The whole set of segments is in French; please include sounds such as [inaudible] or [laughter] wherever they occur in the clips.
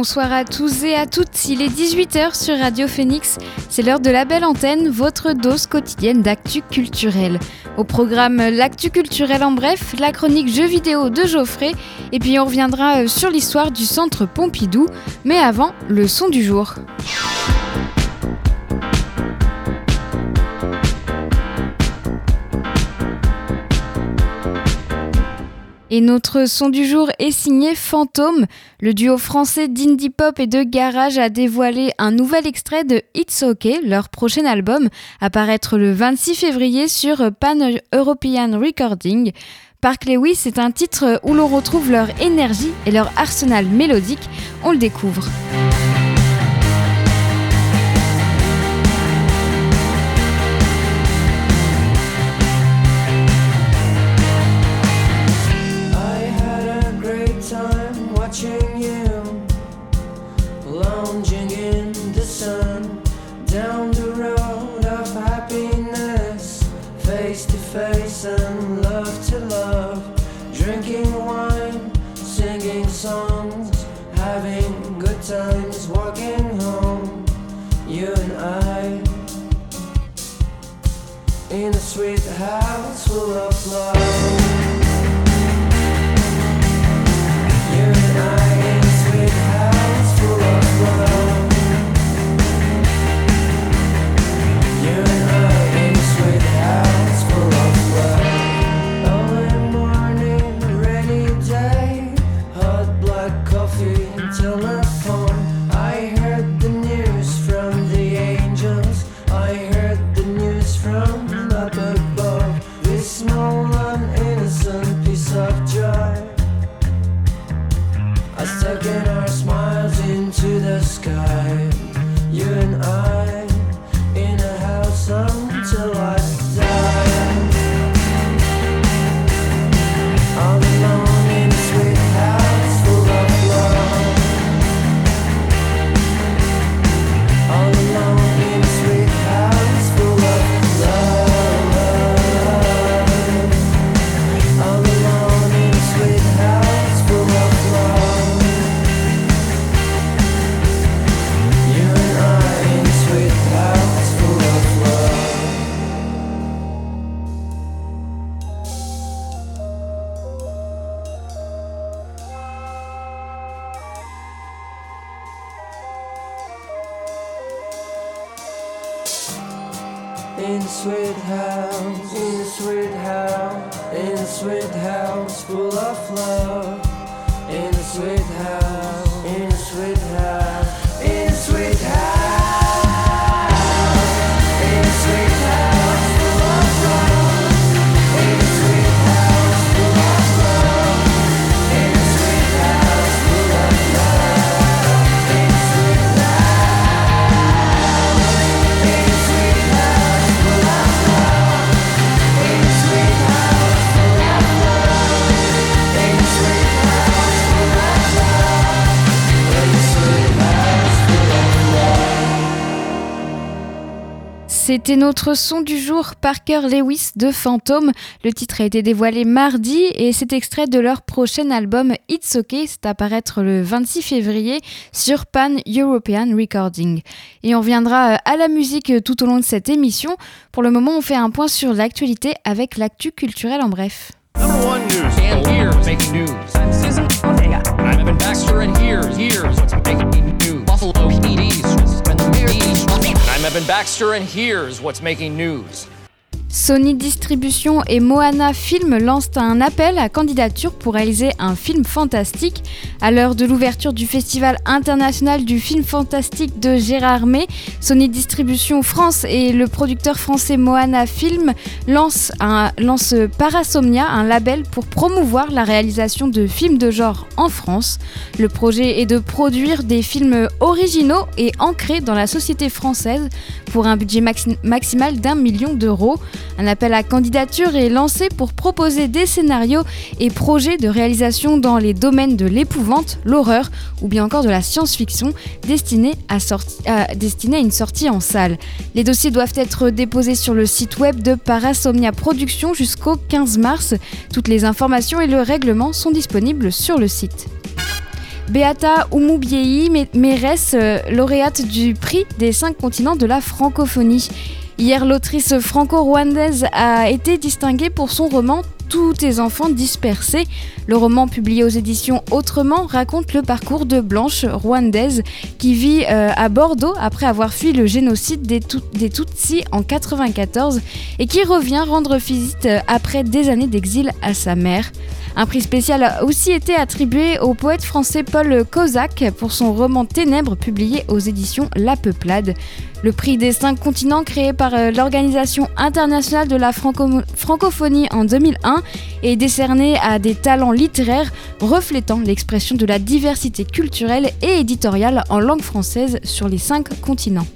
Bonsoir à tous et à toutes, il est 18h sur Radio Phoenix, c'est l'heure de la belle antenne, votre dose quotidienne d'actu culturel. Au programme l'actu culturel en bref, la chronique jeux vidéo de Geoffrey, et puis on reviendra euh, sur l'histoire du centre Pompidou, mais avant, le son du jour. Et notre son du jour est signé Fantôme. Le duo français d'indie pop et de garage a dévoilé un nouvel extrait de It's OK, leur prochain album, à paraître le 26 février sur Pan European Recording. Park Lewis est un titre où l'on retrouve leur énergie et leur arsenal mélodique. On le découvre. House full of love. C'était notre son du jour, Parker Lewis de Phantom. Le titre a été dévoilé mardi et c'est extrait de leur prochain album It's OK. C'est à paraître le 26 février sur Pan European Recording. Et on reviendra euh, à la musique tout au long de cette émission. Pour le moment, on fait un point sur l'actualité avec l'actu culturel en bref. I'm Evan Baxter, and here's what's making news. I'm Evan Baxter, and here's what's making news. Sony Distribution et Moana Film lancent un appel à candidature pour réaliser un film fantastique. À l'heure de l'ouverture du Festival international du film fantastique de Gérard May, Sony Distribution France et le producteur français Moana Film lancent, un, Parasomnia, un label pour promouvoir la réalisation de films de genre en France. Le projet est de produire des films originaux et ancrés dans la société française pour un budget maximal d'un million d'euros. Un appel à candidature est lancé pour proposer des scénarios et projets de réalisation dans les domaines de l'épouvante, l'horreur ou bien encore de la science-fiction destinés à, une sortie en salle. Les dossiers doivent être déposés sur le site web de Parasomnia Productions jusqu'au 15 mars. Toutes les informations et le règlement sont disponibles sur le site. Beata Oumoubiei, mairesse euh, lauréate du prix des cinq continents de la francophonie. Hier, l'autrice franco-rwandaise a été distinguée pour son roman tous tes enfants dispersés. Le roman publié aux éditions Autrement raconte le parcours de Blanche, rwandaise, qui vit euh, à Bordeaux après avoir fui le génocide des, Tutsis en 1994 et qui revient rendre visite euh, après des années d'exil à sa mère. Un prix spécial a aussi été attribué au poète français Paul Kozak pour son roman Ténèbres publié aux éditions La Peuplade. Le prix des cinq continents créé par euh, l'Organisation internationale de la francophonie en 2001 est décerné à des talents littéraires reflétant l'expression de la diversité culturelle et éditoriale en langue française sur les cinq continents.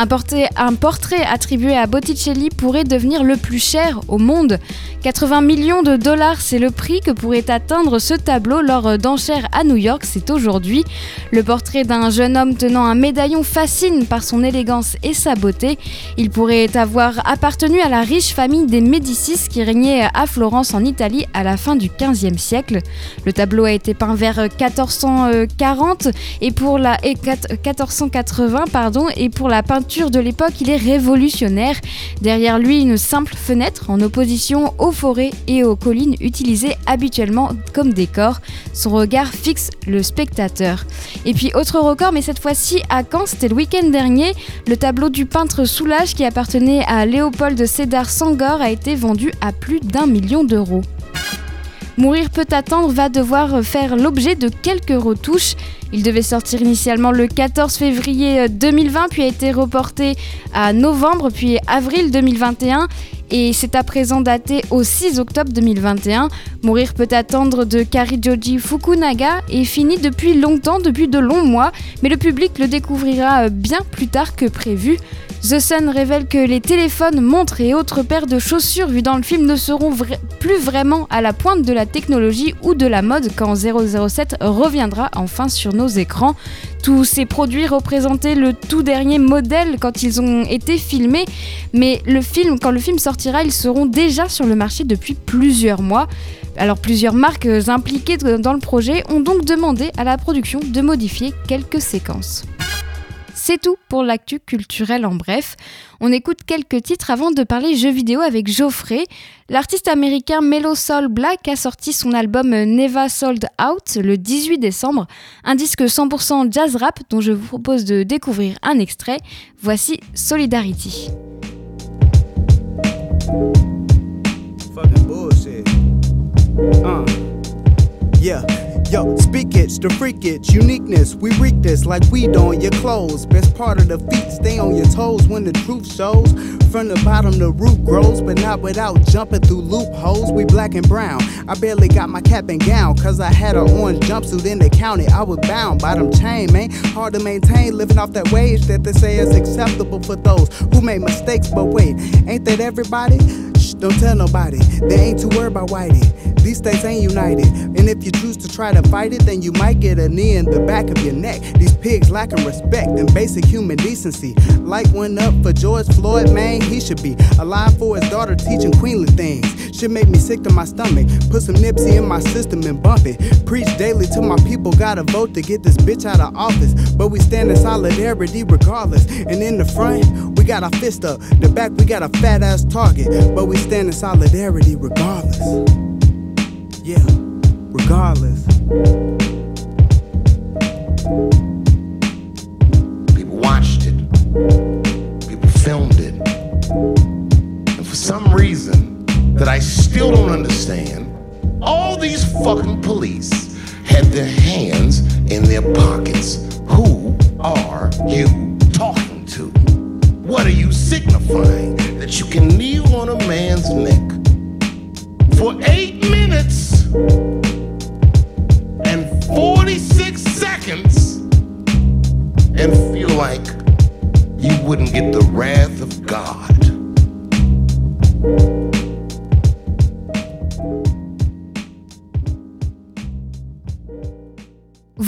Un portrait, un portrait, attribué à Botticelli pourrait devenir le plus cher au monde. 80 millions de dollars, c'est le prix que pourrait atteindre ce tableau lors d'enchères à New York, c'est aujourd'hui. Le portrait d'un jeune homme tenant un médaillon fascine par son élégance et sa beauté. Il pourrait avoir appartenu à la riche famille des Médicis qui régnait à Florence en Italie à la fin du XVe siècle. Le tableau a été peint vers 1440 et pour la et 1480 pardon et pour la peinture de l'époque, il est révolutionnaire. Derrière lui, une simple fenêtre en opposition aux forêts et aux collines utilisées habituellement comme décor. Son regard fixe le spectateur. Et puis autre record, mais cette fois-ci à Caen, c'était le week-end dernier, le tableau du peintre Soulage qui appartenait à Léopold Sédar Sangor a été vendu à plus d'un million d'euros. Mourir peut attendre va devoir faire l'objet de quelques retouches. Il devait sortir initialement le 14 février 2020, puis a été reporté à novembre, puis avril 2021 et c'est à présent daté au 6 octobre 2021. Mourir peut attendre de Karijoji Fukunaga est fini depuis longtemps, depuis de longs mois, mais le public le découvrira bien plus tard que prévu. The Sun révèle que les téléphones, montres et autres paires de chaussures vues dans le film ne seront plus vraiment à la pointe de la technologie ou de la mode quand 007 reviendra enfin sur nos écrans. Tous ces produits représentaient le tout dernier modèle quand ils ont été filmés, mais le film, quand le film sortira, ils seront déjà sur le marché depuis plusieurs mois. Alors plusieurs marques impliquées dans le projet ont donc demandé à la production de modifier quelques séquences. C'est tout pour l'actu culturel en bref. On écoute quelques titres avant de parler jeux vidéo avec Geoffrey. L'artiste américain Mellow Soul Black a sorti son album Neva Sold Out le 18 décembre, un disque 100% jazz rap dont je vous propose de découvrir un extrait. Voici Solidarity. Yo, speak it, the freak it, uniqueness. We reek this like weed on your clothes. Best part of the feet, stay on your toes when the truth shows. From the bottom, the root grows, but not without jumping through loopholes. We black and brown. I barely got my cap and gown, cause I had an orange jumpsuit in the county. I was bound by them chain, man. Hard to maintain, living off that wage that they say is acceptable for those who made mistakes. But wait, ain't that everybody? Shh, don't tell nobody. They ain't too worried about whitey. These states ain't united. And if you choose to try to fight it, then you might get a knee in the back of your neck. These pigs lacking respect and basic human decency. Light went up for George Floyd, man. He should be alive for his daughter teaching queenly things. Should make me sick to my stomach. Put some Nipsey in my system and bump it. Preach daily to my people, gotta vote to get this bitch out of office. But we stand in solidarity regardless. And in the front, we got our fist up. The back, we got a fat ass target. But we stand in solidarity regardless. Yeah, regardless. People watched it, people filmed it. And for some reason that I still don't understand, all these fucking police had their hands in their pockets. Who are you talking to? What are you signifying? That you can kneel on a man's neck for eight minutes. 46 seconds and feel like you wouldn't get the wrath of God.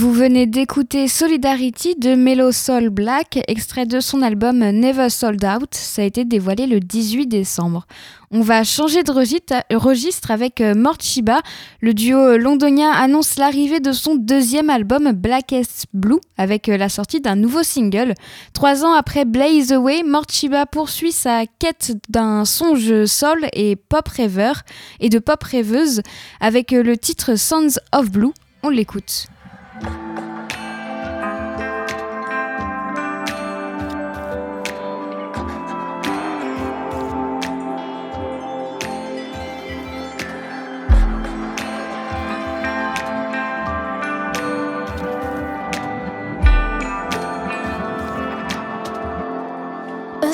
Vous venez d'écouter Solidarity de Mellow Soul Black, extrait de son album Never Sold Out. Ça a été dévoilé le 18 décembre. On va changer de registre avec euh, Mort Shiba. Le duo londonien annonce l'arrivée de son deuxième album Blackest Blue avec euh, la sortie d'un nouveau single. Trois ans après Blaze Away, Mort Shiba poursuit sa quête d'un songe soul et pop rêveur et de pop rêveuse avec euh, le titre Sons of Blue. On l'écoute. A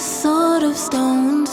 sort of stoned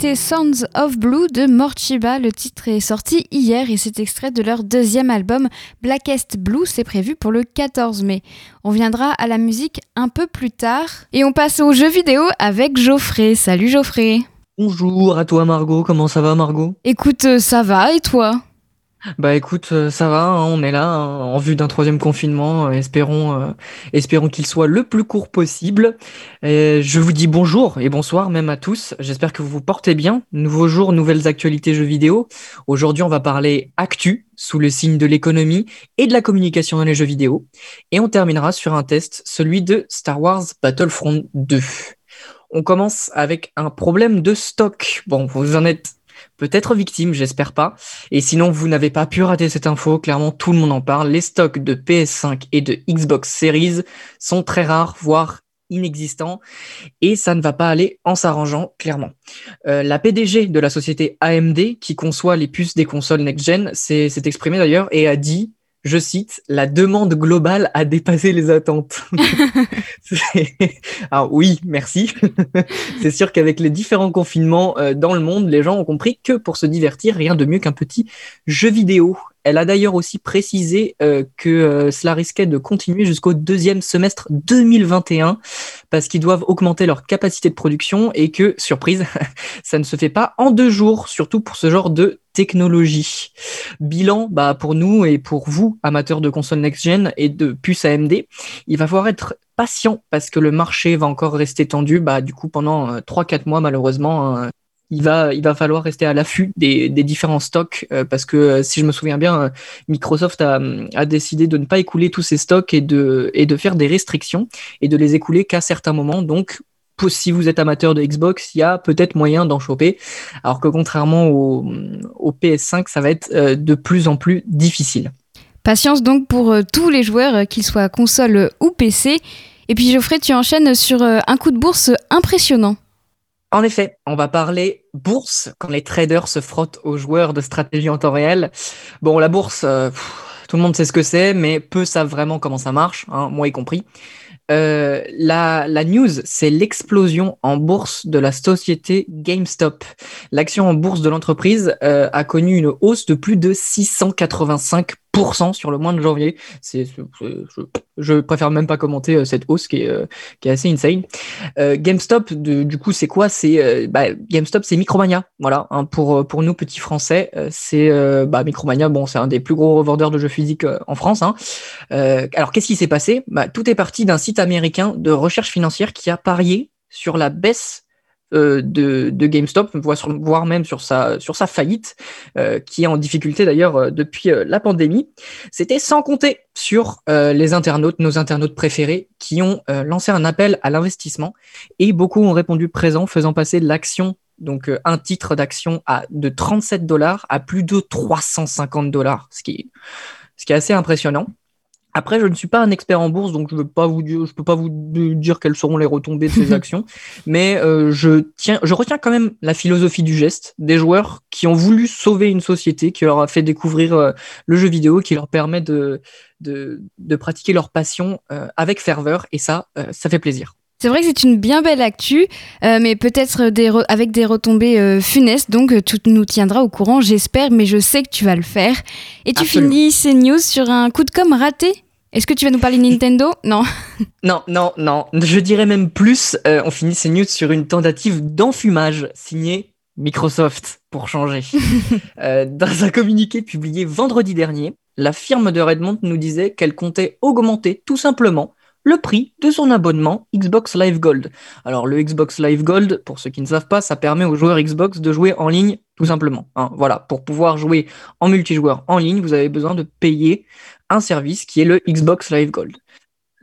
C'était Sounds of Blue de Morchiba. Le titre est sorti hier et c'est extrait de leur deuxième album Blackest Blue. C'est prévu pour le 14 mai. On viendra à la musique un peu plus tard et on passe aux jeux vidéo avec Geoffrey. Salut Geoffrey. Bonjour à toi Margot, comment ça va Margot? Écoute, euh, ça va et toi? Bah écoute, euh, ça va, hein, on est là hein, en vue d'un troisième confinement. euh, espérons, euh, espérons qu'il soit le plus court possible. Je vous dis bonjour et bonsoir même à tous. J'espère que vous vous portez bien. Nouveau jour, nouvelles actualités jeux vidéo. Aujourd'hui, on va parler actu sous le signe de l'économie et de la communication dans les jeux vidéo. Et on terminera sur un test, celui de Star Wars Battlefront 2. On commence avec un problème de stock. Bon, vous en êtes peut-être victime, j'espère pas. Et sinon, vous n'avez pas pu rater cette info, clairement tout le monde en parle. Les stocks de PS5 et de Xbox Series sont très rares, voire inexistants, et ça ne va pas aller en s'arrangeant, clairement. Euh, la PDG de la société AMD, qui conçoit les puces des consoles next-gen, s'est s'est exprimée d'ailleurs et a dit je cite, la demande globale a dépassé les attentes. [laughs] Alors oui, merci. [laughs] C'est sûr qu'avec les différents confinements euh, dans le monde, les gens ont compris que pour se divertir, rien de mieux qu'un petit jeu vidéo. Elle a d'ailleurs aussi précisé euh, que euh, cela risquait de continuer jusqu'au deuxième semestre 2021 parce qu'ils doivent augmenter leur capacité de production et que, surprise, [laughs] ça ne se fait pas en deux jours, surtout pour ce genre de technologie. Bilan, bah, pour nous et pour vous, amateurs de consoles next-gen et de puces AMD, il va falloir être patient parce que le marché va encore rester tendu, bah, du coup, pendant euh, 3-4 mois, malheureusement. hein, il va, il va falloir rester à l'affût des, des différents stocks euh, parce que euh, si je me souviens bien, euh, Microsoft a, a décidé de ne pas écouler tous ses stocks et de, et de faire des restrictions et de les écouler qu'à certains moments. Donc, si vous êtes amateur de Xbox, il y a peut-être moyen d'en choper. Alors que contrairement au, au PS5, ça va être euh, de plus en plus difficile. Patience donc pour euh, tous les joueurs, euh, qu'ils soient console ou PC. Et puis Geoffrey, tu enchaînes sur un coup de bourse impressionnant. En effet, on va parler bourse quand les traders se frottent aux joueurs de stratégie en temps réel. Bon, la bourse, euh, pff, tout le monde sait ce que c'est, mais peu savent vraiment comment ça marche, hein, moi y compris. Euh, la, la news, c'est l'explosion en bourse de la société GameStop. L'action en bourse de l'entreprise euh, a connu une hausse de plus de 685% sur le mois de janvier. C'est, je, je préfère même pas commenter euh, cette hausse qui est, euh, qui est assez insane. Euh, GameStop, du coup, c'est quoi? C'est bah, GameStop, c'est Micromania. Voilà, hein, pour pour nous petits Français, c'est bah, Micromania. Bon, c'est un des plus gros revendeurs de jeux physiques en France. Hein. Alors, qu'est-ce qui s'est passé? Bah, Tout est parti d'un site américain de recherche financière qui a parié sur la baisse de, de GameStop, voire, même sur sa, faillite, euh, qui est en difficulté d'ailleurs euh, depuis euh, la pandémie. C'était sans compter sur euh, les internautes, nos internautes préférés, qui ont euh, lancé un appel à l'investissement et beaucoup ont répondu présent, faisant passer l'action, donc euh, un titre d'action à de 37 dollars à plus de 350 dollars, ce qui ce qui est assez impressionnant. Après, je ne suis pas un expert en bourse, donc je ne peux pas vous dire, je peux pas vous dire quelles seront les retombées de ces [laughs] actions, mais euh, je tiens, je retiens quand même la philosophie du geste des joueurs qui ont voulu sauver une société qui leur a fait découvrir euh, le jeu vidéo, qui leur permet de de, de pratiquer leur passion euh, avec ferveur, et ça, euh, ça fait plaisir. C'est vrai que c'est une bien belle actu, euh, mais peut-être des avec des retombées euh, funestes, donc euh, tu nous tiendras au courant, j'espère, mais je sais que tu vas le faire. Et tu Absolument. finis ces news sur un coup de com raté? Est-ce que tu vas nous parler Nintendo? Non. [laughs] Non, non, non. Je dirais même plus, euh, on finit ces news sur une tentative d'enfumage signée Microsoft, pour changer. [laughs] Euh, dans un communiqué publié vendredi dernier, la firme de Redmond nous disait qu'elle comptait augmenter tout simplement le prix de son abonnement Xbox Live Gold. Alors le Xbox Live Gold, pour ceux qui ne savent pas, ça permet aux joueurs Xbox de jouer en ligne tout simplement. hein. Voilà, pour pouvoir jouer en multijoueur en ligne, vous avez besoin de payer un service qui est le Xbox Live Gold.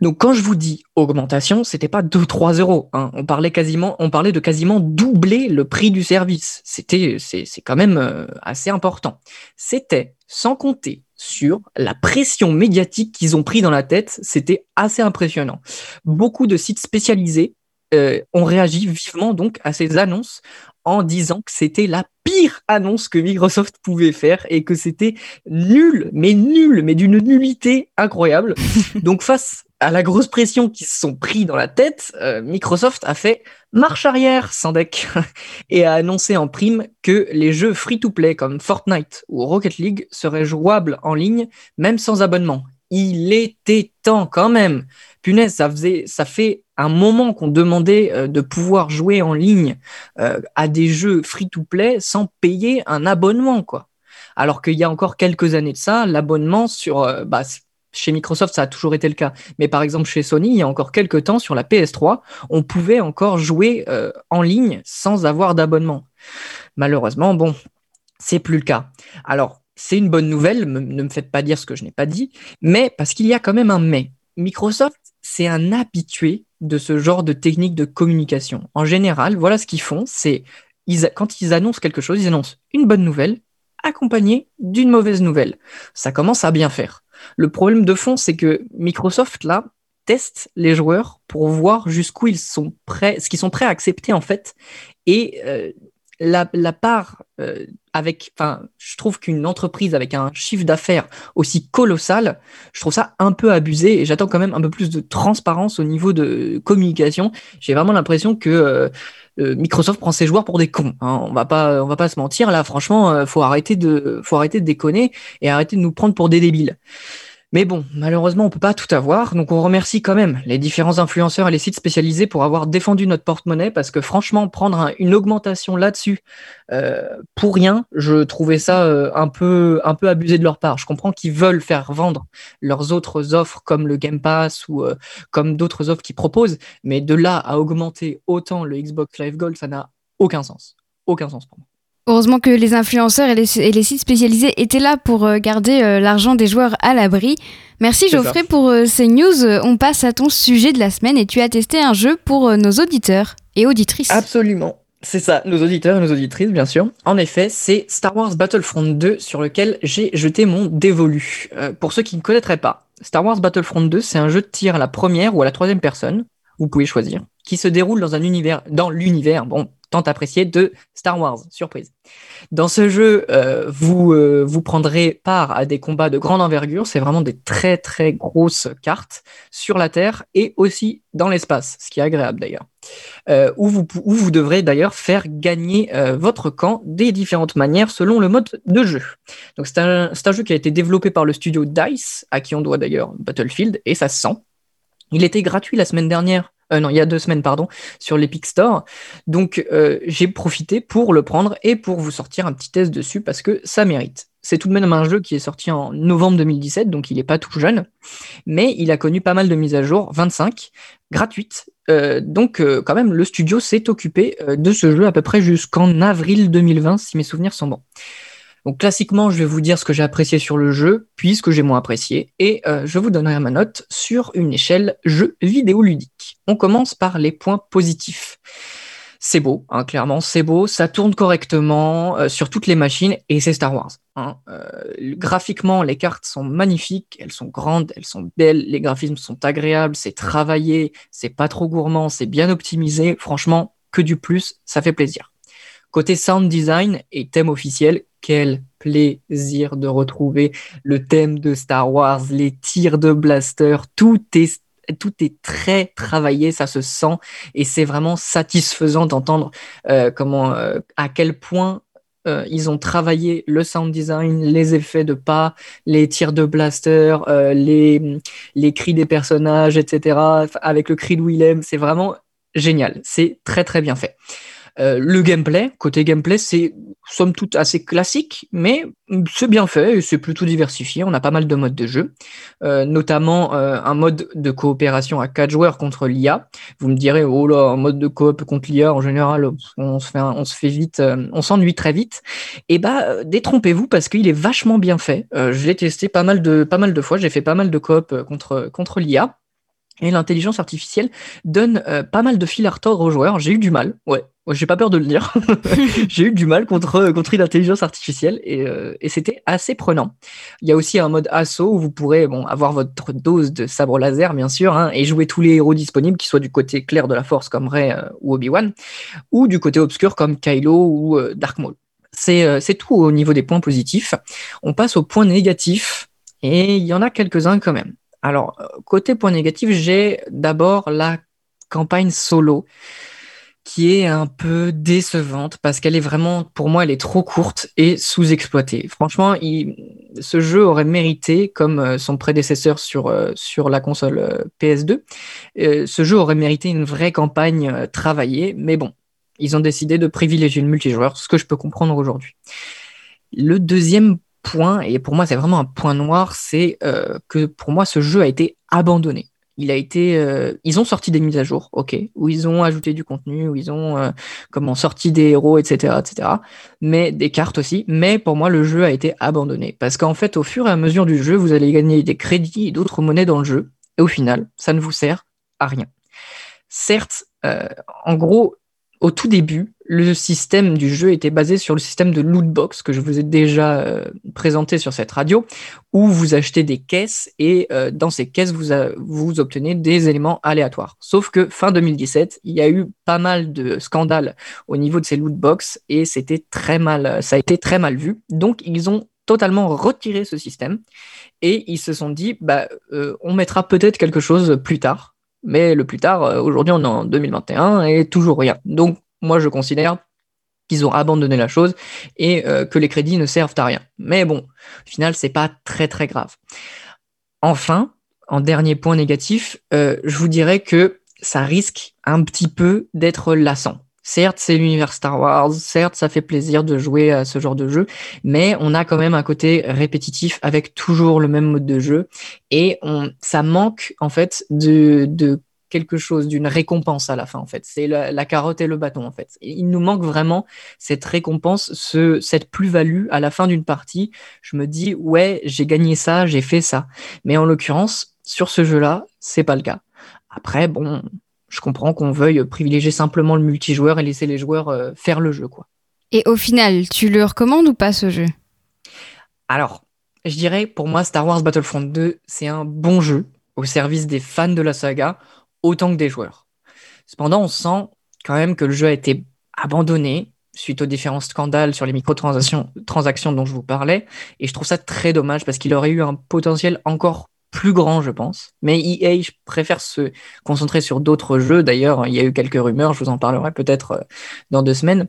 Donc quand je vous dis augmentation, c'était pas 2-3 euros. hein. On parlait quasiment, on parlait de quasiment doubler le prix du service. C'était, c'est, quand même euh, assez important. C'était sans compter sur la pression médiatique qu'ils ont pris dans la tête. C'était assez impressionnant. Beaucoup de sites spécialisés euh, ont réagi vivement donc à ces annonces en disant que c'était la pire annonce que Microsoft pouvait faire et que c'était nul, mais nul, mais d'une nullité incroyable. [laughs] donc face à la grosse pression qu'ils se sont pris dans la tête, euh, Microsoft a fait marche arrière sans [laughs] deck et a annoncé en prime que les jeux free-to-play comme Fortnite ou Rocket League seraient jouables en ligne même sans abonnement. Il était temps quand même. Punaise, ça faisait, ça fait un moment qu'on demandait euh, de pouvoir jouer en ligne euh, à des jeux free-to-play sans payer un abonnement, quoi. Alors qu'il y a encore quelques années de ça, l'abonnement sur, euh, bah, chez Microsoft, ça a toujours été le cas. Mais par exemple, chez Sony, il y a encore quelques temps, sur la PS3, on pouvait encore jouer en ligne sans avoir d'abonnement. Malheureusement, bon, c'est plus le cas. Alors, c'est une bonne nouvelle, ne me faites pas dire ce que je n'ai pas dit, mais parce qu'il y a quand même un mais. Microsoft, c'est un habitué de ce genre de technique de communication. En général, voilà ce qu'ils font, c'est quand ils annoncent quelque chose, ils annoncent une bonne nouvelle accompagnée d'une mauvaise nouvelle. Ça commence à bien faire. Le problème de fond, c'est que Microsoft, là, teste les joueurs pour voir jusqu'où ils sont prêts, ce qu'ils sont prêts à accepter, en fait. Et euh, la, la part euh, avec, enfin, je trouve qu'une entreprise avec un chiffre d'affaires aussi colossal, je trouve ça un peu abusé et j'attends quand même un peu plus de transparence au niveau de communication. J'ai vraiment l'impression que euh, euh, Microsoft prend ses joueurs pour des cons. hein. On va pas, on va pas se mentir là. Franchement, euh, faut arrêter de, faut arrêter de déconner et arrêter de nous prendre pour des débiles. Mais bon, malheureusement, on peut pas tout avoir, donc on remercie quand même les différents influenceurs et les sites spécialisés pour avoir défendu notre porte-monnaie, parce que franchement, prendre un- une augmentation là-dessus euh, pour rien, je trouvais ça euh, un peu un peu abusé de leur part. Je comprends qu'ils veulent faire vendre leurs autres offres comme le Game Pass ou euh, comme d'autres offres qu'ils proposent, mais de là à augmenter autant le Xbox Live Gold, ça n'a aucun sens, aucun sens pour moi. Heureusement que les influenceurs et les, et les sites spécialisés étaient là pour euh, garder euh, l'argent des joueurs à l'abri. Merci Geoffrey pour euh, ces news. On passe à ton sujet de la semaine et tu as testé un jeu pour nos auditeurs et auditrices. Absolument. C'est ça, nos auditeurs et nos auditrices, bien sûr. En effet, c'est Star Wars Battlefront 2 sur lequel j'ai jeté mon dévolu. Euh, pour ceux qui ne connaîtraient pas, Star Wars Battlefront 2, c'est un jeu de tir à la première ou à la troisième personne, vous pouvez choisir, qui se déroule dans un univers, dans l'univers, bon, tant apprécié de Star Wars. Surprise. Dans ce jeu, euh, vous, euh, vous prendrez part à des combats de grande envergure. C'est vraiment des très très grosses cartes sur la Terre et aussi dans l'espace, ce qui est agréable d'ailleurs. Euh, où, vous, où vous devrez d'ailleurs faire gagner votre camp des différentes manières selon le mode de jeu. Donc c'est un, c'est un jeu qui a été développé par le studio DICE, à qui on doit d'ailleurs Battlefield, et ça se sent. Il était gratuit la semaine dernière. Euh, non, il y a deux semaines, pardon, sur l'Epic Store. Donc, euh, j'ai profité pour le prendre et pour vous sortir un petit test dessus parce que ça mérite. C'est tout de même un jeu qui est sorti en novembre 2017, donc il n'est pas tout jeune, mais il a connu pas mal de mises à jour, 25, gratuites. Euh, donc, quand même, le studio s'est occupé de ce jeu à peu près jusqu'en avril 2020, si mes souvenirs sont bons. Donc classiquement, je vais vous dire ce que j'ai apprécié sur le jeu, puis ce que j'ai moins apprécié, et euh, je vous donnerai ma note sur une échelle jeu vidéo ludique. On commence par les points positifs. C'est beau, hein, clairement, c'est beau, ça tourne correctement euh, sur toutes les machines, et c'est Star Wars. hein. Euh, graphiquement, les cartes sont magnifiques, elles sont grandes, elles sont belles, les graphismes sont agréables, c'est travaillé, c'est pas trop gourmand, c'est bien optimisé, franchement, que du plus, ça fait plaisir. Côté sound design et thème officiel, quel plaisir de retrouver le thème de Star Wars, les tirs de blaster, tout est très travaillé, ça se sent et c'est vraiment satisfaisant d'entendre euh, comment euh, à quel point euh, ils ont travaillé le sound design, les effets de pas, les tirs de blaster, les les cris des personnages, etc. Avec le cri de Willem, c'est vraiment génial, c'est très très bien fait. Euh, le gameplay, côté gameplay, c'est somme toute assez classique, mais c'est bien fait c'est plutôt diversifié. On a pas mal de modes de jeu, euh, notamment euh, un mode de coopération à 4 joueurs contre l'IA. Vous me direz, oh là, un mode de coop contre l'IA, en général, on se fait, on se fait vite, on s'ennuie très vite. Et bah, euh, détrompez-vous parce qu'il est vachement bien fait. Je l'ai testé pas mal de, pas mal de fois. J'ai fait pas mal de coop contre, contre l'IA. Et l'intelligence artificielle donne euh, pas mal de fil à retordre aux joueurs. J'ai eu du mal, ouais. J'ai pas peur de le dire. [laughs] j'ai eu du mal contre, contre l'intelligence artificielle et, euh, et c'était assez prenant. Il y a aussi un mode assaut où vous pourrez avoir votre dose de sabre laser, bien sûr, hein, et jouer tous les héros disponibles, qu'ils soient du côté clair de la force comme Rey euh, ou Obi-Wan, ou du côté obscur comme Kylo ou euh, Dark Maul. Euh, c'est tout au niveau des points positifs. On passe aux points négatifs et il y en a quelques-uns quand même. Alors, côté point négatif, j'ai d'abord la campagne solo qui est un peu décevante parce qu'elle est vraiment, pour moi, elle est trop courte et sous-exploitée. Franchement, ce jeu aurait mérité, comme euh, son prédécesseur sur, euh, sur la console euh, PS2, euh, ce jeu aurait mérité une vraie campagne travaillée, mais bon, ils ont décidé de privilégier le multijoueur, ce que je peux comprendre aujourd'hui. Le deuxième point, et pour moi c'est vraiment un point noir, c'est euh, que pour moi ce jeu a été abandonné. Il a été, euh, ils ont sorti des mises à jour, ok, où ils ont ajouté du contenu, où ils ont euh, comment sorti des héros, etc., etc. Mais des cartes aussi. Mais pour moi, le jeu a été abandonné parce qu'en fait, au fur et à mesure du jeu, vous allez gagner des crédits et d'autres monnaies dans le jeu, et au final, ça ne vous sert à rien. Certes, en gros, au tout début, le système du jeu était basé sur le système de loot box que je vous ai déjà euh, présenté sur cette radio, où vous achetez des caisses et euh, dans ces caisses, vous, obtenez des éléments aléatoires. Sauf que fin 2017, il y a eu pas mal de scandales au niveau de ces loot box et c'était très mal, ça a été très mal vu. Donc ils ont totalement retiré ce système et ils se sont dit, bah, euh, on mettra peut-être quelque chose plus tard. Mais le plus tard, euh, aujourd'hui on est en 2021 et toujours rien. Donc moi je considère qu'ils ont abandonné la chose et euh, que les crédits ne servent à rien. Mais bon, au final, c'est pas très très grave. Enfin, en dernier point négatif, euh, je vous dirais que ça risque un petit peu d'être lassant. Certes, c'est l'univers Star Wars, certes, ça fait plaisir de jouer à ce genre de jeu, mais on a quand même un côté répétitif avec toujours le même mode de jeu et on, ça manque en fait de, de quelque chose, d'une récompense à la fin en fait. C'est la, carotte et le bâton en fait. Il nous manque vraiment cette récompense, ce, cette plus-value à la fin d'une partie. Je me dis ouais, j'ai gagné ça, j'ai fait ça. Mais en l'occurrence, sur ce jeu-là, c'est pas le cas. Après, bon, je comprends qu'on veuille privilégier simplement le multijoueur et laisser les joueurs euh, faire le jeu quoi. Et au final, tu le recommandes ou pas ce jeu? Alors, je dirais pour moi Star Wars Battlefront 2, c'est un bon jeu au service des fans de la saga autant que des joueurs. Cependant, on sent quand même que le jeu a été abandonné suite aux différents scandales sur les microtransactions transactions dont je vous parlais et je trouve ça très dommage parce qu'il aurait eu un potentiel encore plus grand, je pense. Mais EA je préfère se concentrer sur d'autres jeux. D'ailleurs, il y a eu quelques rumeurs, je vous en parlerai peut-être euh, dans deux semaines.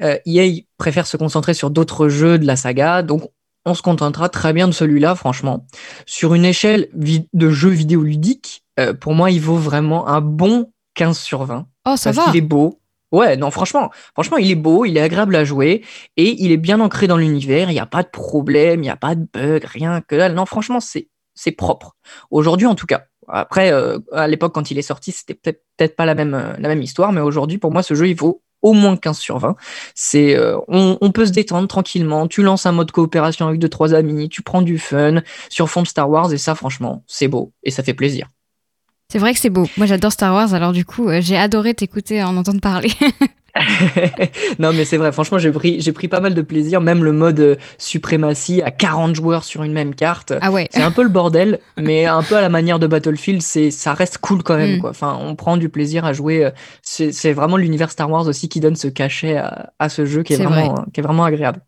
Euh, EA préfère se concentrer sur d'autres jeux de la saga, donc on se contentera très bien de celui-là, franchement. Sur une échelle de jeux vidéo ludique, euh, pour moi, il vaut vraiment un bon 15 sur 20. Oh, ça parce va qu'il est beau. Ouais, non, franchement, franchement, il est beau, il est agréable à jouer et il est bien ancré dans l'univers. Il n'y a pas de problème, il n'y a pas de bug, rien que dalle. Non, franchement, c'est c'est propre. Aujourd'hui, en tout cas. Après, euh, à l'époque, quand il est sorti, c'était peut-être pas la même, euh, la même histoire, mais aujourd'hui, pour moi, ce jeu, il vaut au moins 15 sur 20. C'est, euh, on, on peut se détendre tranquillement. Tu lances un mode coopération avec deux, trois amis, tu prends du fun sur fond de Star Wars, et ça, franchement, c'est beau et ça fait plaisir. C'est vrai que c'est beau. Moi, j'adore Star Wars, alors du coup, j'ai adoré t'écouter en entendre parler. [laughs] [laughs] non, mais c'est vrai, franchement, j'ai pris, j'ai pris pas mal de plaisir. Même le mode euh, suprématie à 40 joueurs sur une même carte. ah ouais. C'est un peu le bordel, [laughs] mais un peu à la manière de Battlefield, c'est, ça reste cool quand même, Mm. quoi. Enfin, on prend du plaisir à jouer. euh, C'est, c'est vraiment l'univers Star Wars aussi qui donne ce cachet à, à ce jeu qui est, vraiment, qui est vraiment agréable.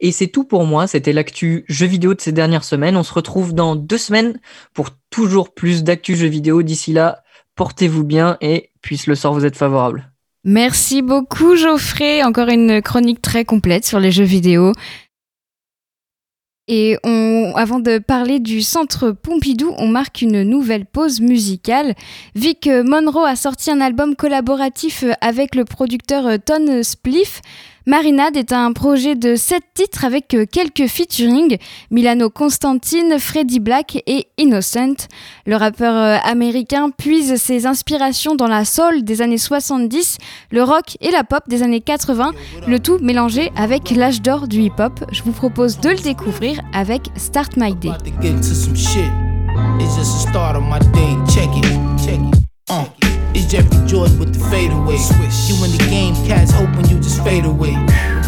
Et c'est tout pour moi. C'était l'actu jeux vidéo de ces dernières semaines. On se retrouve dans deux semaines pour toujours plus d'actu jeux vidéo. D'ici là, portez-vous bien et puisse le sort vous être favorable. Merci beaucoup, Geoffrey. Encore une chronique très complète sur les jeux vidéo. Et avant de parler du centre Pompidou, on marque une nouvelle pause musicale. Vic Monroe a sorti un album collaboratif avec le producteur Ton Spliff. Marinade est un projet de 7 titres avec quelques featuring, Milano Constantine, Freddie Black et Innocent. Le rappeur euh, américain puise ses inspirations dans la soul des années 70, le rock et la pop des années 80, le tout mélangé avec l'âge d'or du hip-hop. Je vous propose de le découvrir avec Start My Day. About to get into some shit. It's just the start of my day. Check it, check it. Uh, it's Jeffrey Jordan with the fadeaway. You in the game, cats hoping you just fade away.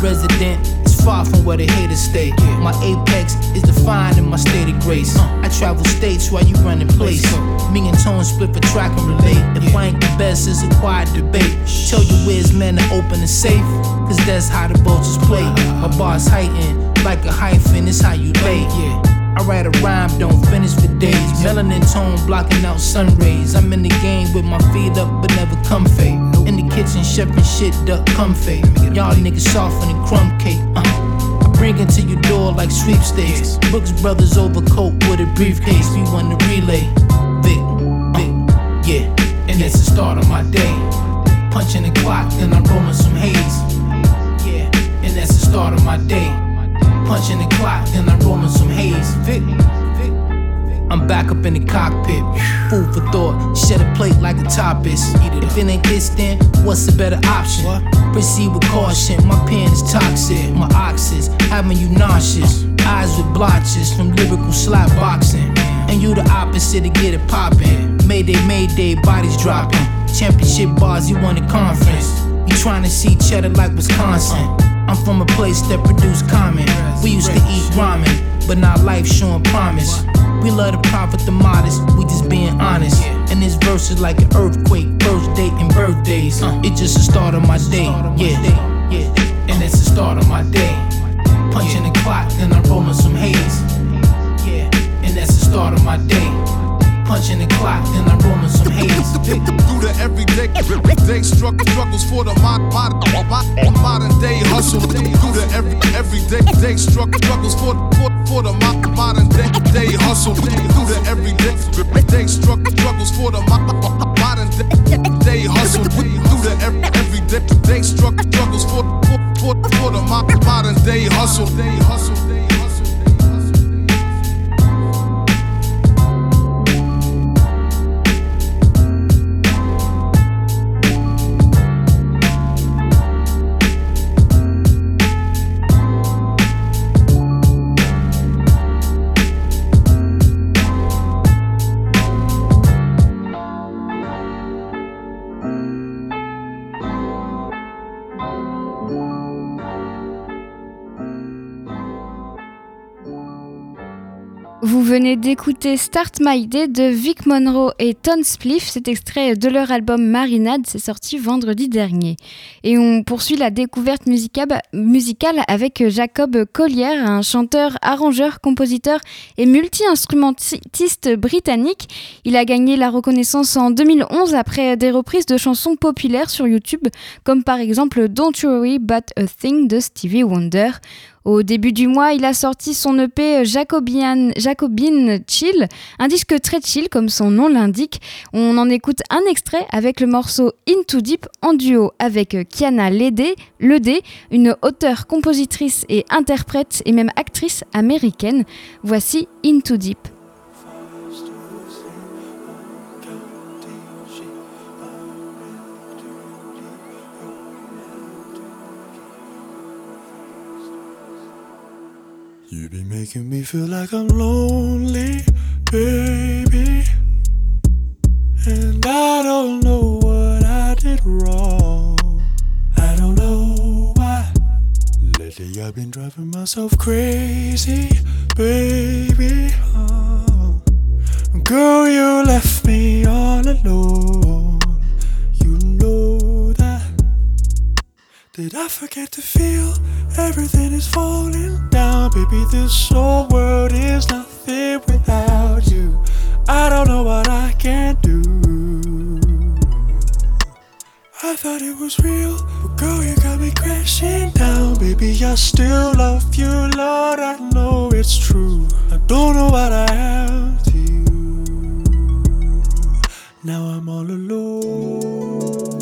Resident is far from where the haters stay. My apex is defined in my state of grace. I travel states while you run in place. Me and Tone split for track and relate. If I ain't the best, it's a quiet debate. Tell your whiz man to open the safe, cause that's how the vultures play. My bars heighten like a hyphen, it's how you lay. Yeah. I write a rhyme, don't finish for days. Melanin tone blocking out sun rays. I'm in the game with my feet up, but never come comfy. In the kitchen, chefing shit, duck comfy. Y'all niggas softer than crumb cake. Uh. It to your door like sweepstakes. Brooks Brothers overcoat with a briefcase. We won the relay. Vic, Vic, yeah. And it's the start of my day. Punching the clock, then I'm rolling some haze. Yeah, and that's the start of my day punching the clock, then I'm rolling some haze. I'm back up in the cockpit. Food for thought, shed a plate like a tapas. If it ain't this, then what's the better option? Proceed with caution, my pen is toxic. My oxys having you nauseous. Eyes with blotches from lyrical slap boxing. And you the opposite to get it poppin'. Mayday, mayday, bodies dropping. Championship bars, you won the conference. You trying to see cheddar like Wisconsin. I'm from a place that produced common. We used to eat ramen, but now life showing promise. We love the profit the modest, we just being honest. And this verse is like an earthquake, first date and birthdays. Uh, it just the start of my day, yeah, yeah. And it's the start of my day. Punching the clock, then I'm rolling some haze. Yeah, and that's the start of my day. Punching the clock, then I'm rolling some haze. Through the everyday day strugg- struggles for the mod, mod, mod, modern day hustle. Through the every everyday day strugg- struggles for for, for the mod, modern day day hustle. Through the everyday day strugg- struggles for the mo- mo- modern day day hustle. Through the every everyday day strugg- struggles for for, for, for the mo- modern day hustle. Day hustle. Venez d'écouter Start My Day de Vic Monroe et Ton Spliff. Cet extrait de leur album Marinade, c'est sorti vendredi dernier. Et on poursuit la découverte musicale, musicale avec Jacob Collier, un chanteur, arrangeur, compositeur et multi-instrumentiste britannique. Il a gagné la reconnaissance en 2011 après des reprises de chansons populaires sur YouTube, comme par exemple Don't You Worry But a Thing de Stevie Wonder. Au début du mois, il a sorti son EP Jacobian, Jacobin Chill, un disque très chill comme son nom l'indique. On en écoute un extrait avec le morceau Into Deep en duo avec Kiana Ledé, Ledé, une auteure, compositrice et interprète et même actrice américaine. Voici Into Deep. You be making me feel like I'm lonely, baby. And I don't know what I did wrong. I don't know why. Lately I've been driving myself crazy, baby. Oh. Girl, you left me all alone. Did I forget to feel everything is falling down? Baby, this whole world is nothing without you. I don't know what I can do. I thought it was real, but girl, you got me crashing down. Baby, I still love you, Lord, I know it's true. I don't know what I am to you. Now I'm all alone.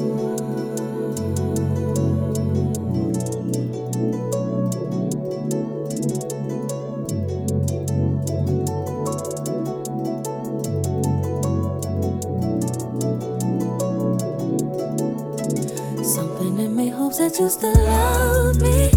Me hopes that you still love me,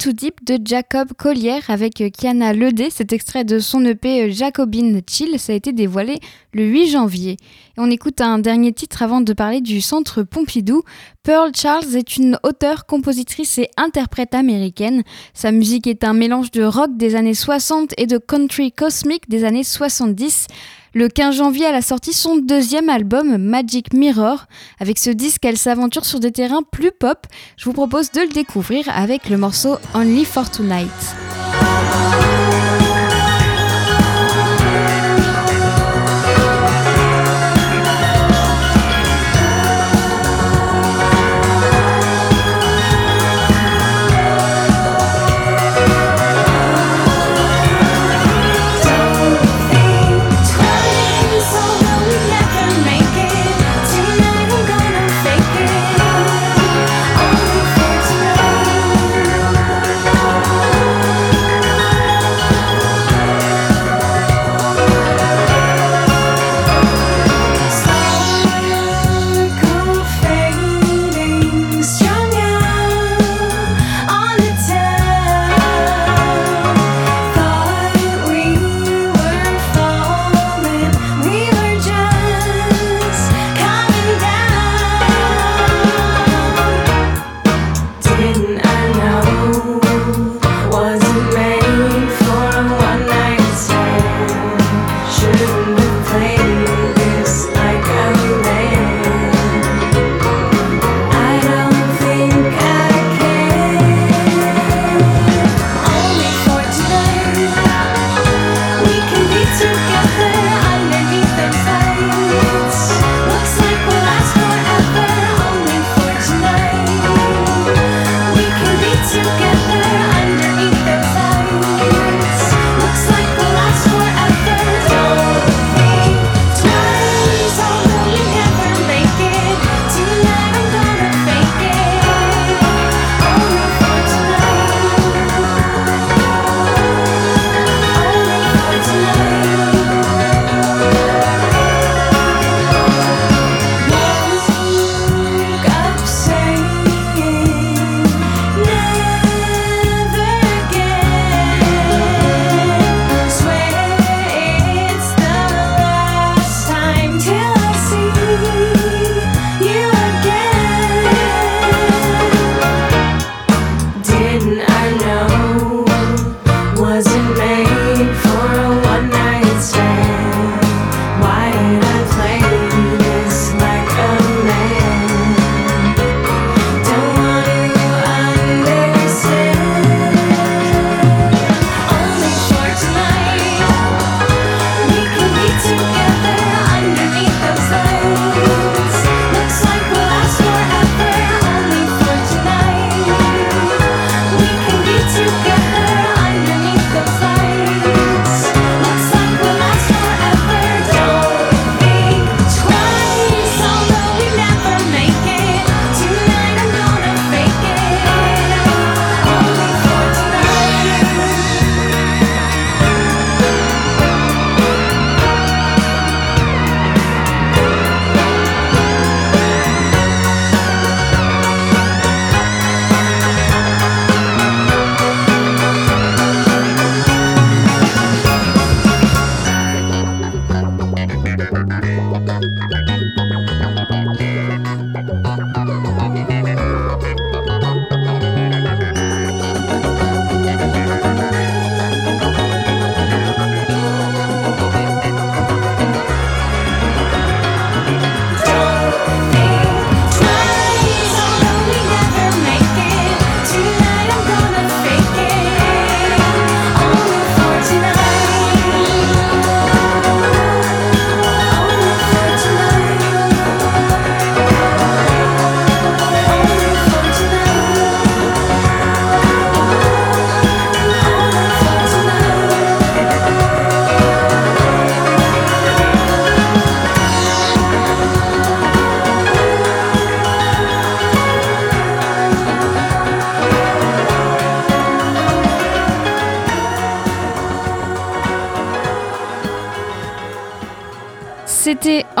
Into Deep de Jacob Collier avec Kiana Ledé. Cet extrait de son EP Jacobin Chill, ça a été dévoilé le 8 janvier. Et on écoute un dernier titre avant de parler du centre Pompidou. Pearl Charles est une auteure, compositrice et interprète américaine. Sa musique est un mélange de rock des années 60 et de country cosmique des années 70. Le 15 janvier, elle a sorti son deuxième album, Magic Mirror. Avec ce disque, elle s'aventure sur des terrains plus pop. Je vous propose de le découvrir avec le morceau Only for Tonight.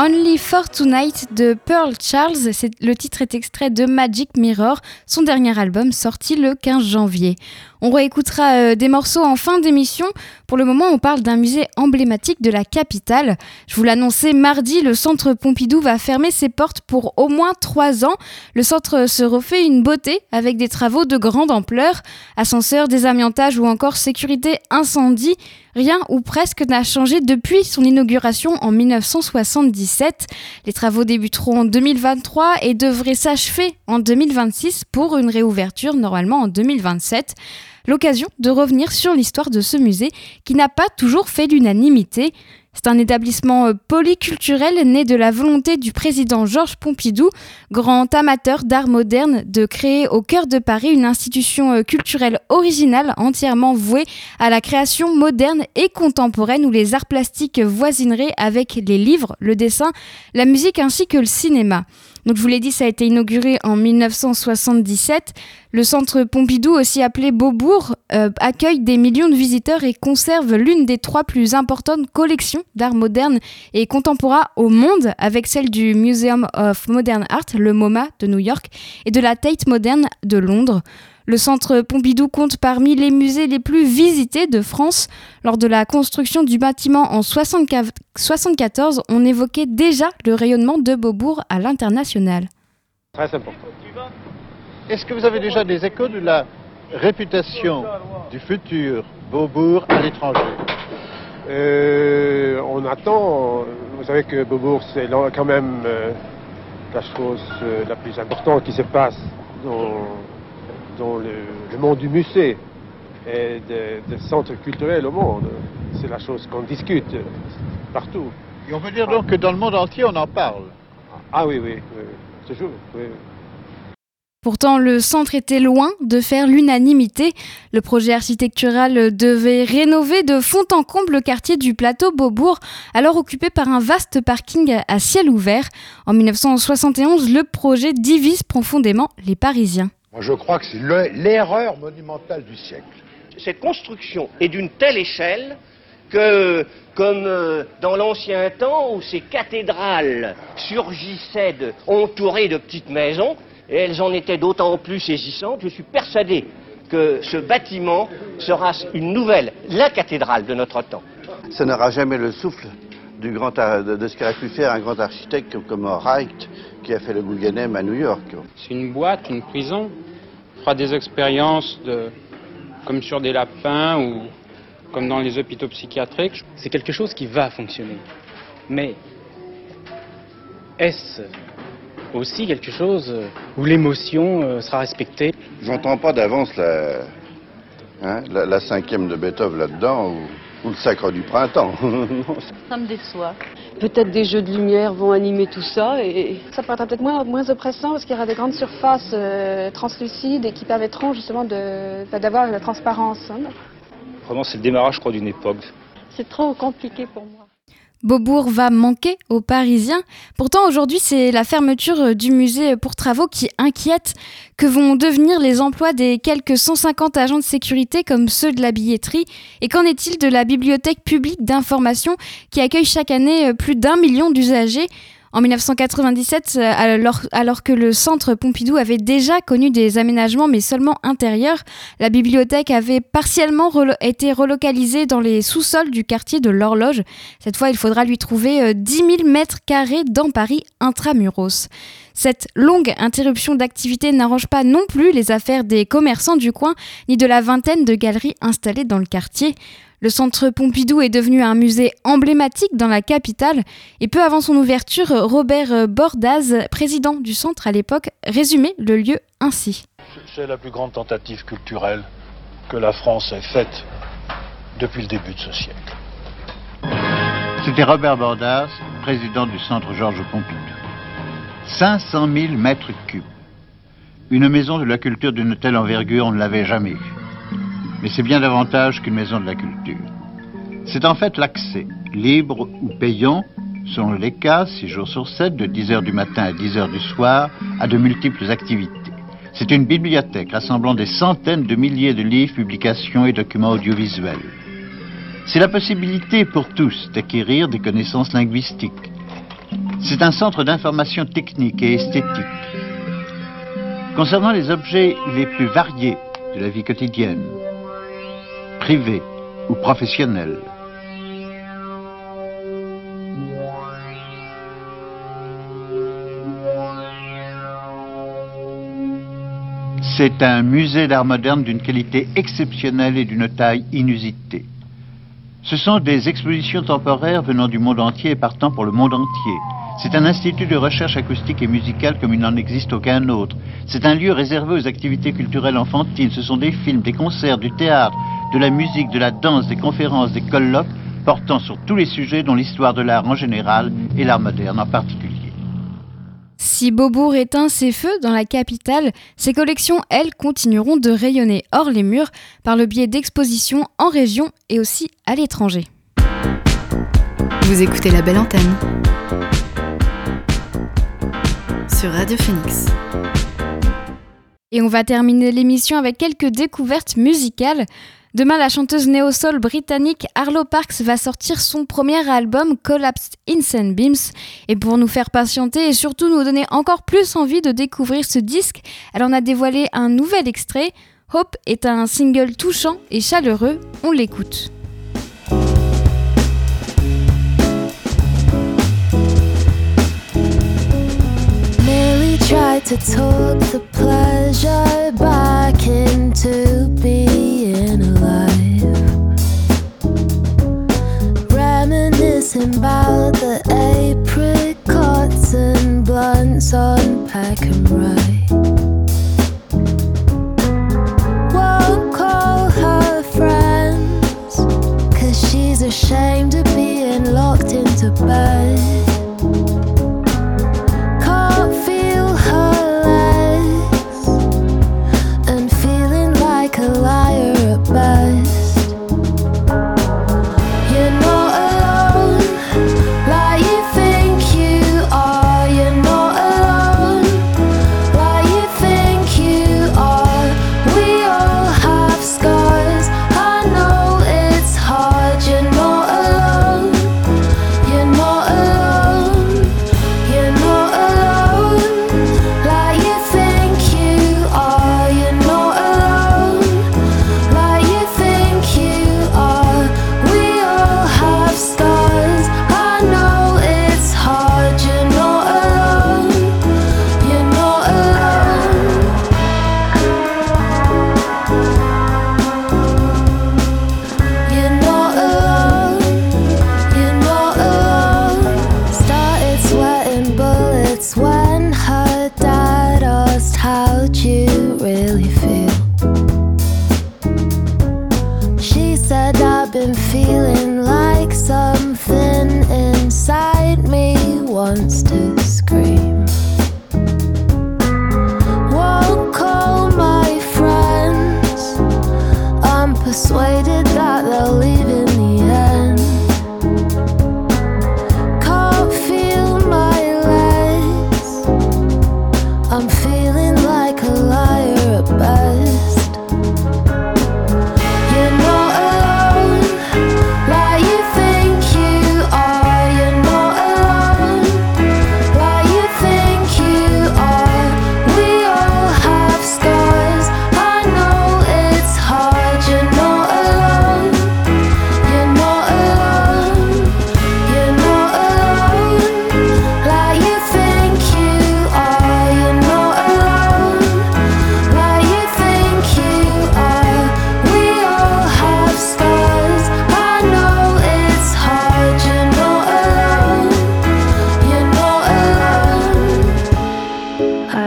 Only for Tonight de Pearl Charles. Le titre est extrait de Magic Mirror, son dernier album sorti le 15 janvier. On réécoutera euh, des morceaux en fin d'émission. Pour le moment, on parle d'un musée emblématique de la capitale. Je vous l'annonçais mardi, le centre Pompidou va fermer ses portes pour au moins trois ans. Le centre se refait une beauté avec des travaux de grande ampleur, ascenseurs, désamiantage ou encore sécurité incendie. Rien ou presque n'a changé depuis son inauguration en 1977. Les travaux débuteront en 2023 et devraient s'achever en 2026 pour une réouverture normalement en 2027 l'occasion de revenir sur l'histoire de ce musée qui n'a pas toujours fait l'unanimité. C'est un établissement euh, polyculturel né de la volonté du président Georges Pompidou, grand amateur d'art moderne, de créer au cœur de Paris une institution euh, culturelle originale entièrement vouée à la création moderne et contemporaine où les arts plastiques voisineraient avec les livres, le dessin, la musique ainsi que le cinéma. Donc je vous l'ai dit, ça a été inauguré en 1977. Le centre Pompidou, aussi appelé Beaubourg, euh, accueille des millions de visiteurs et conserve l'une des trois plus importantes collections d'art moderne et contemporain au monde, avec celle du Museum of Modern Art, le MoMA de New York, et de la Tate Modern de Londres. Le centre Pompidou compte parmi les musées les plus visités de France. Lors de la construction du bâtiment en 1974, on évoquait déjà le rayonnement de Beaubourg à l'international. Très important. Est-ce que vous avez déjà des échos de la réputation du futur Beaubourg à l'étranger? Euh, On attend. Vous savez que Beaubourg, c'est quand même euh, la chose euh, la plus importante qui se passe dans dans le, monde du musée et des centres culturels au monde. C'est la chose qu'on discute partout. Et on peut dire donc que dans le monde entier, on en parle. Ah oui, oui, toujours. Pourtant, le centre était loin de faire l'unanimité. Le projet architectural devait rénover de fond en comble le quartier du plateau Beaubourg, alors occupé par un vaste parking à ciel ouvert. En 1971, le projet divise profondément les Parisiens. Moi, je crois que c'est l'erreur monumentale du siècle. Cette construction est d'une telle échelle que, comme euh, dans l'ancien temps où ces cathédrales surgissaient entourées de petites maisons, et elles en étaient d'autant plus saisissantes, je suis persuadé que ce bâtiment sera une nouvelle, la cathédrale de notre temps. Ça n'aura jamais le souffle du grand, de, ce qu'aurait pu faire un grand architecte comme Wright, qui a fait le Guggenheim à New York. C'est une boîte, une prison. On fera des expériences de, comme sur des lapins ou comme dans les hôpitaux psychiatriques. C'est quelque chose qui va fonctionner. Mais est-ce aussi quelque chose où l'émotion euh, sera respectée? J'entends pas d'avance la, hein, la, cinquième de Beethoven là-dedans. Ou le sacre du printemps. [laughs] ça me déçoit. Peut-être des jeux de lumière vont animer tout ça et... Ça paraîtra peut-être moins, moins oppressant parce qu'il y aura des grandes surfaces euh, translucides et qui permettront justement bah, d'avoir la transparence. Hein. Vraiment, c'est le démarrage, je crois, d'une époque. C'est trop compliqué pour moi. Beaubourg va manquer aux Parisiens. Pourtant, aujourd'hui, c'est la fermeture du musée pour travaux qui inquiète. Que vont devenir les emplois des quelques 150 agents de sécurité comme ceux de la billetterie? Et qu'en est-il de la bibliothèque publique d'information qui accueille chaque année plus d'un million d'usagers? En 1997, euh, alors, que le centre Pompidou avait déjà connu des aménagements, mais seulement intérieurs, la bibliothèque avait partiellement été relocalisée dans les sous-sols du quartier de l'Horloge. Cette fois, il faudra lui trouver 10 euh, 000 mètres carrés dans Paris intramuros. Cette longue interruption d'activité n'arrange pas non plus les affaires des commerçants du coin, ni de la vingtaine de galeries installées dans le quartier. Le centre Pompidou est devenu un musée emblématique dans la capitale et peu avant son ouverture, Robert Bordaz, président du centre à l'époque, résumait le lieu ainsi. C'est la plus grande tentative culturelle que la France ait faite depuis le début de ce siècle. C'était Robert Bordaz, président du centre Georges Pompidou. 500 000 mètres cubes. Une maison de la culture d'une telle envergure, on ne l'avait jamais vue. Mais c'est bien davantage qu'une maison de la culture. C'est en fait l'accès, libre ou payant, selon les cas, 6 jours sur 7, de 10h du matin à 10h du soir, à de multiples activités. C'est une bibliothèque rassemblant des centaines de milliers de livres, publications et documents audiovisuels. C'est la possibilité pour tous d'acquérir des connaissances linguistiques, C'est un centre d'information technique et esthétique. Concernant les objets les plus variés de la vie quotidienne, privée ou professionnelle, C'est un musée d'art moderne d'une qualité exceptionnelle et d'une taille inusitée. Ce sont des expositions temporaires venant du monde entier et partant pour le monde entier. C'est un institut de recherche acoustique et musicale comme il n'en existe aucun autre. C'est un lieu réservé aux activités culturelles enfantines. Ce sont des films, des concerts, du théâtre, de la musique, de la danse, des conférences, des colloques portant sur tous les sujets dont l'histoire de l'art en général et l'art moderne en particulier. Si Beaubourg éteint ses feux dans la capitale, ses collections, elles, continueront de rayonner hors les murs par le biais d'expositions en région et aussi à l'étranger. Vous écoutez la belle antenne sur Radio Phoenix. Et on va terminer l'émission avec quelques découvertes musicales. Demain, la chanteuse néo-soul britannique Arlo Parks va sortir son premier album Collapsed in Beams. Et pour nous faire patienter et surtout nous donner encore plus envie de découvrir ce disque, elle en a dévoilé un nouvel extrait. Hope est un single touchant et chaleureux. On l'écoute. Reminiscing about the apricots and blunts on pack and ride. Won't call her friends, cause she's ashamed of being locked into bed.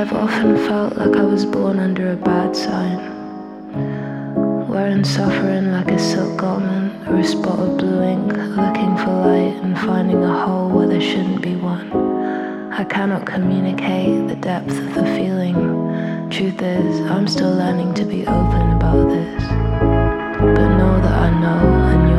I've often felt like I was born under a bad sign, wearing suffering like a silk garment or a spot of blue ink, looking for light and finding a hole where there shouldn't be one. I cannot communicate the depth of the feeling. Truth is, I'm still learning to be open about this, but know that I know and.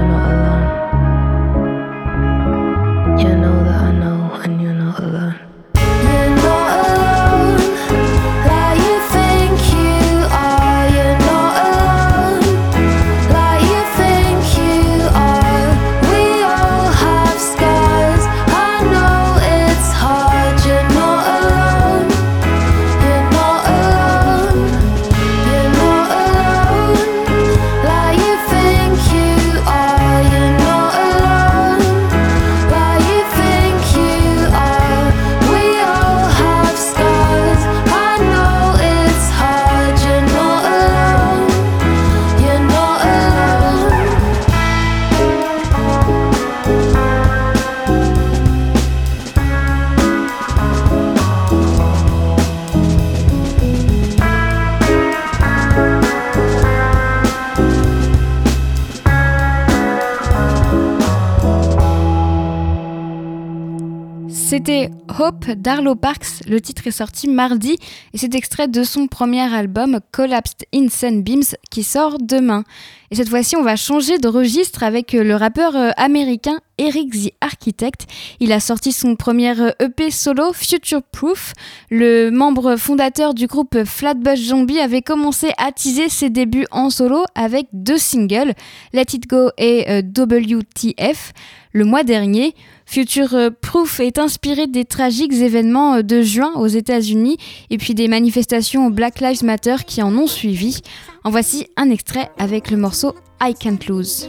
D'Arlo Parks. Le titre est sorti mardi et c'est extrait de son premier album Collapsed in Sunbeams qui sort demain. Et cette fois-ci, on va changer de registre avec euh, le rappeur euh, américain Eric the Architect. Il a sorti son premier EP solo, Future Proof. Le membre fondateur du groupe Flatbush Zombie avait commencé à teaser ses débuts en solo avec deux singles, Let It Go et euh, WTF. Le mois dernier, Future Proof est inspiré des tragiques événements de juin aux États-Unis et puis des manifestations Black Lives Matter qui en ont suivi. En voici un extrait avec le morceau I Can't Lose.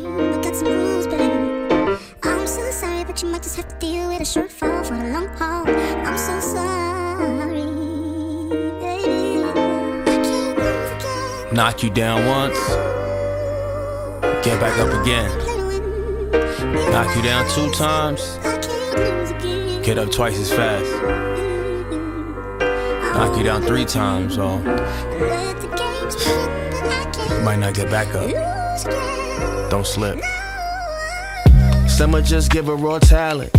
Knock you down once, get back up again. Knock you down two times, get up twice as fast. Knock you down three times, oh. Might not get back up. Don't slip. Some are just give a raw talent.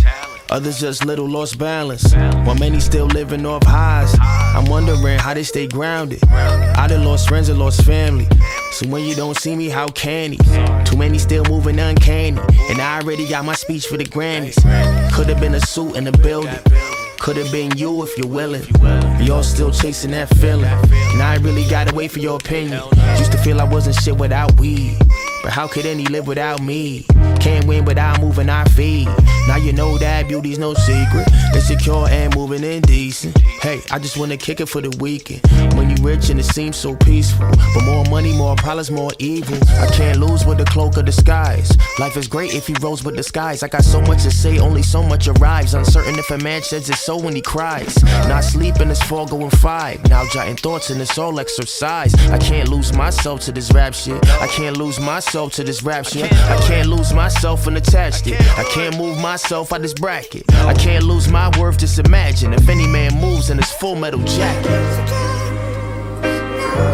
Others just little lost balance. While many still living off highs. I'm wondering how they stay grounded. I done lost friends and lost family. So when you don't see me, how can he? Too many still moving uncanny. And I already got my speech for the Grammys. Could have been a suit in the building. Could have been you if you're willing. Y'all still chasing that feeling. Now I really gotta wait for your opinion. Used to feel I wasn't shit without weed. But how could any live without me? Can't win without moving our feet. Now you know that beauty's no secret. Insecure and moving indecent. Hey, I just wanna kick it for the weekend. When you rich and it seems so peaceful. But more money, more problems, more evil. I can't lose with the cloak of disguise. Life is great if he rolls with disguise. I got so much to say, only so much arrives. Uncertain if a man says his so when he cries. Not sleeping, it's four going five. Now jotting thoughts and it's all exercise. I can't lose myself to this rap shit. I can't lose myself to this rap shit. I can't lose myself and attached it. I can't move myself out this bracket. I can't lose my worth, just imagine if any man moves in his full metal jacket.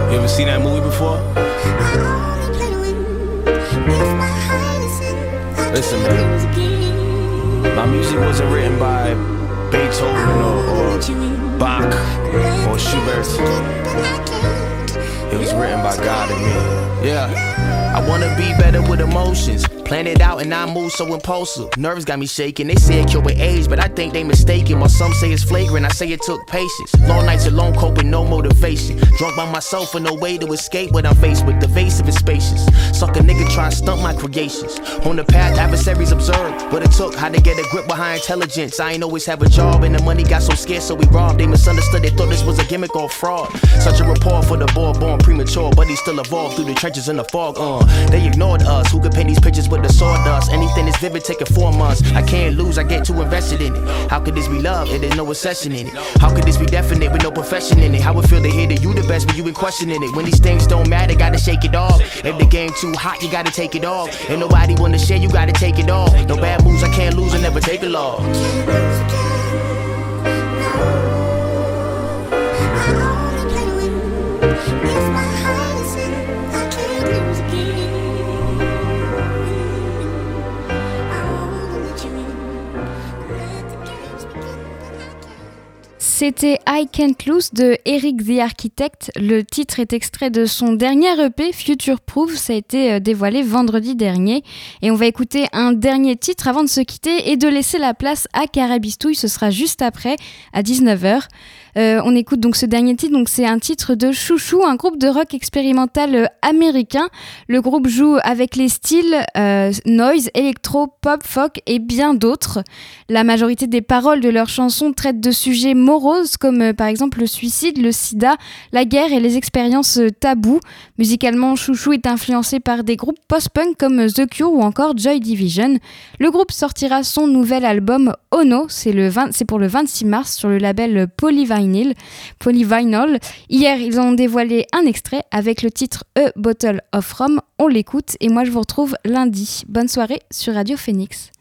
You ever seen that movie before? Listen, man. My music wasn't written by Beethoven or, or Bach or Schubert. It was written by God and me. Yeah. I wanna be better with emotions. Plan it out and I move so impulsive. Nerves got me shaking. They say it cure with age, but I think they mistaken. While some say it's flagrant, I say it took patience. Long nights alone, coping, no motivation. Drunk by myself and no way to escape what I'm faced with. The evasive and spacious. Suck a nigga try to stunt my creations. On the path, adversaries observe what it took, how to get a grip behind intelligence. I ain't always have a job and the money got so scarce, so we robbed. They misunderstood, they thought this was a gimmick or fraud. Such a rapport for the boy born premature, but he still evolved through the trenches in the fog. Uh, they ignored us. Who could paint these pictures with the sawdust? Anything that's vivid, taking four months. I can't lose, I get too invested in it. How could this be love? If there's no obsession in it. How could this be definite with no profession in it? How would feel to hear that you the best, but you been questioning it. When these things don't matter, gotta shake it off. If the game too hot, you gotta take it off. Ain't nobody wanna share, you gotta take it off. No bad moves, I can't lose, I never take a loss. C'était I Can't Lose de Eric the Architect. Le titre est extrait de son dernier EP Future Proof. Ça a été euh, dévoilé vendredi dernier. Et on va écouter un dernier titre avant de se quitter et de laisser la place à Carabistouille. Ce sera juste après, à 19h. Euh, on écoute donc ce dernier titre, donc c'est un titre de Chouchou, un groupe de rock expérimental euh, américain. Le groupe joue avec les styles euh, noise, électro, pop, folk et bien d'autres. La majorité des paroles de leurs chansons traitent de sujets moroses comme par exemple le suicide, le sida, la guerre et les expériences tabous. Musicalement, Chouchou est influencé par des groupes post-punk comme The Cure ou encore Joy Division. Le groupe sortira son nouvel album Ono, c'est pour le 26 mars sur le label Polyvinyl. Polyvinyl. Hier, ils ont dévoilé un extrait avec le titre A Bottle of Rum. On l'écoute et moi je vous retrouve lundi. Bonne soirée sur Radio Phoenix.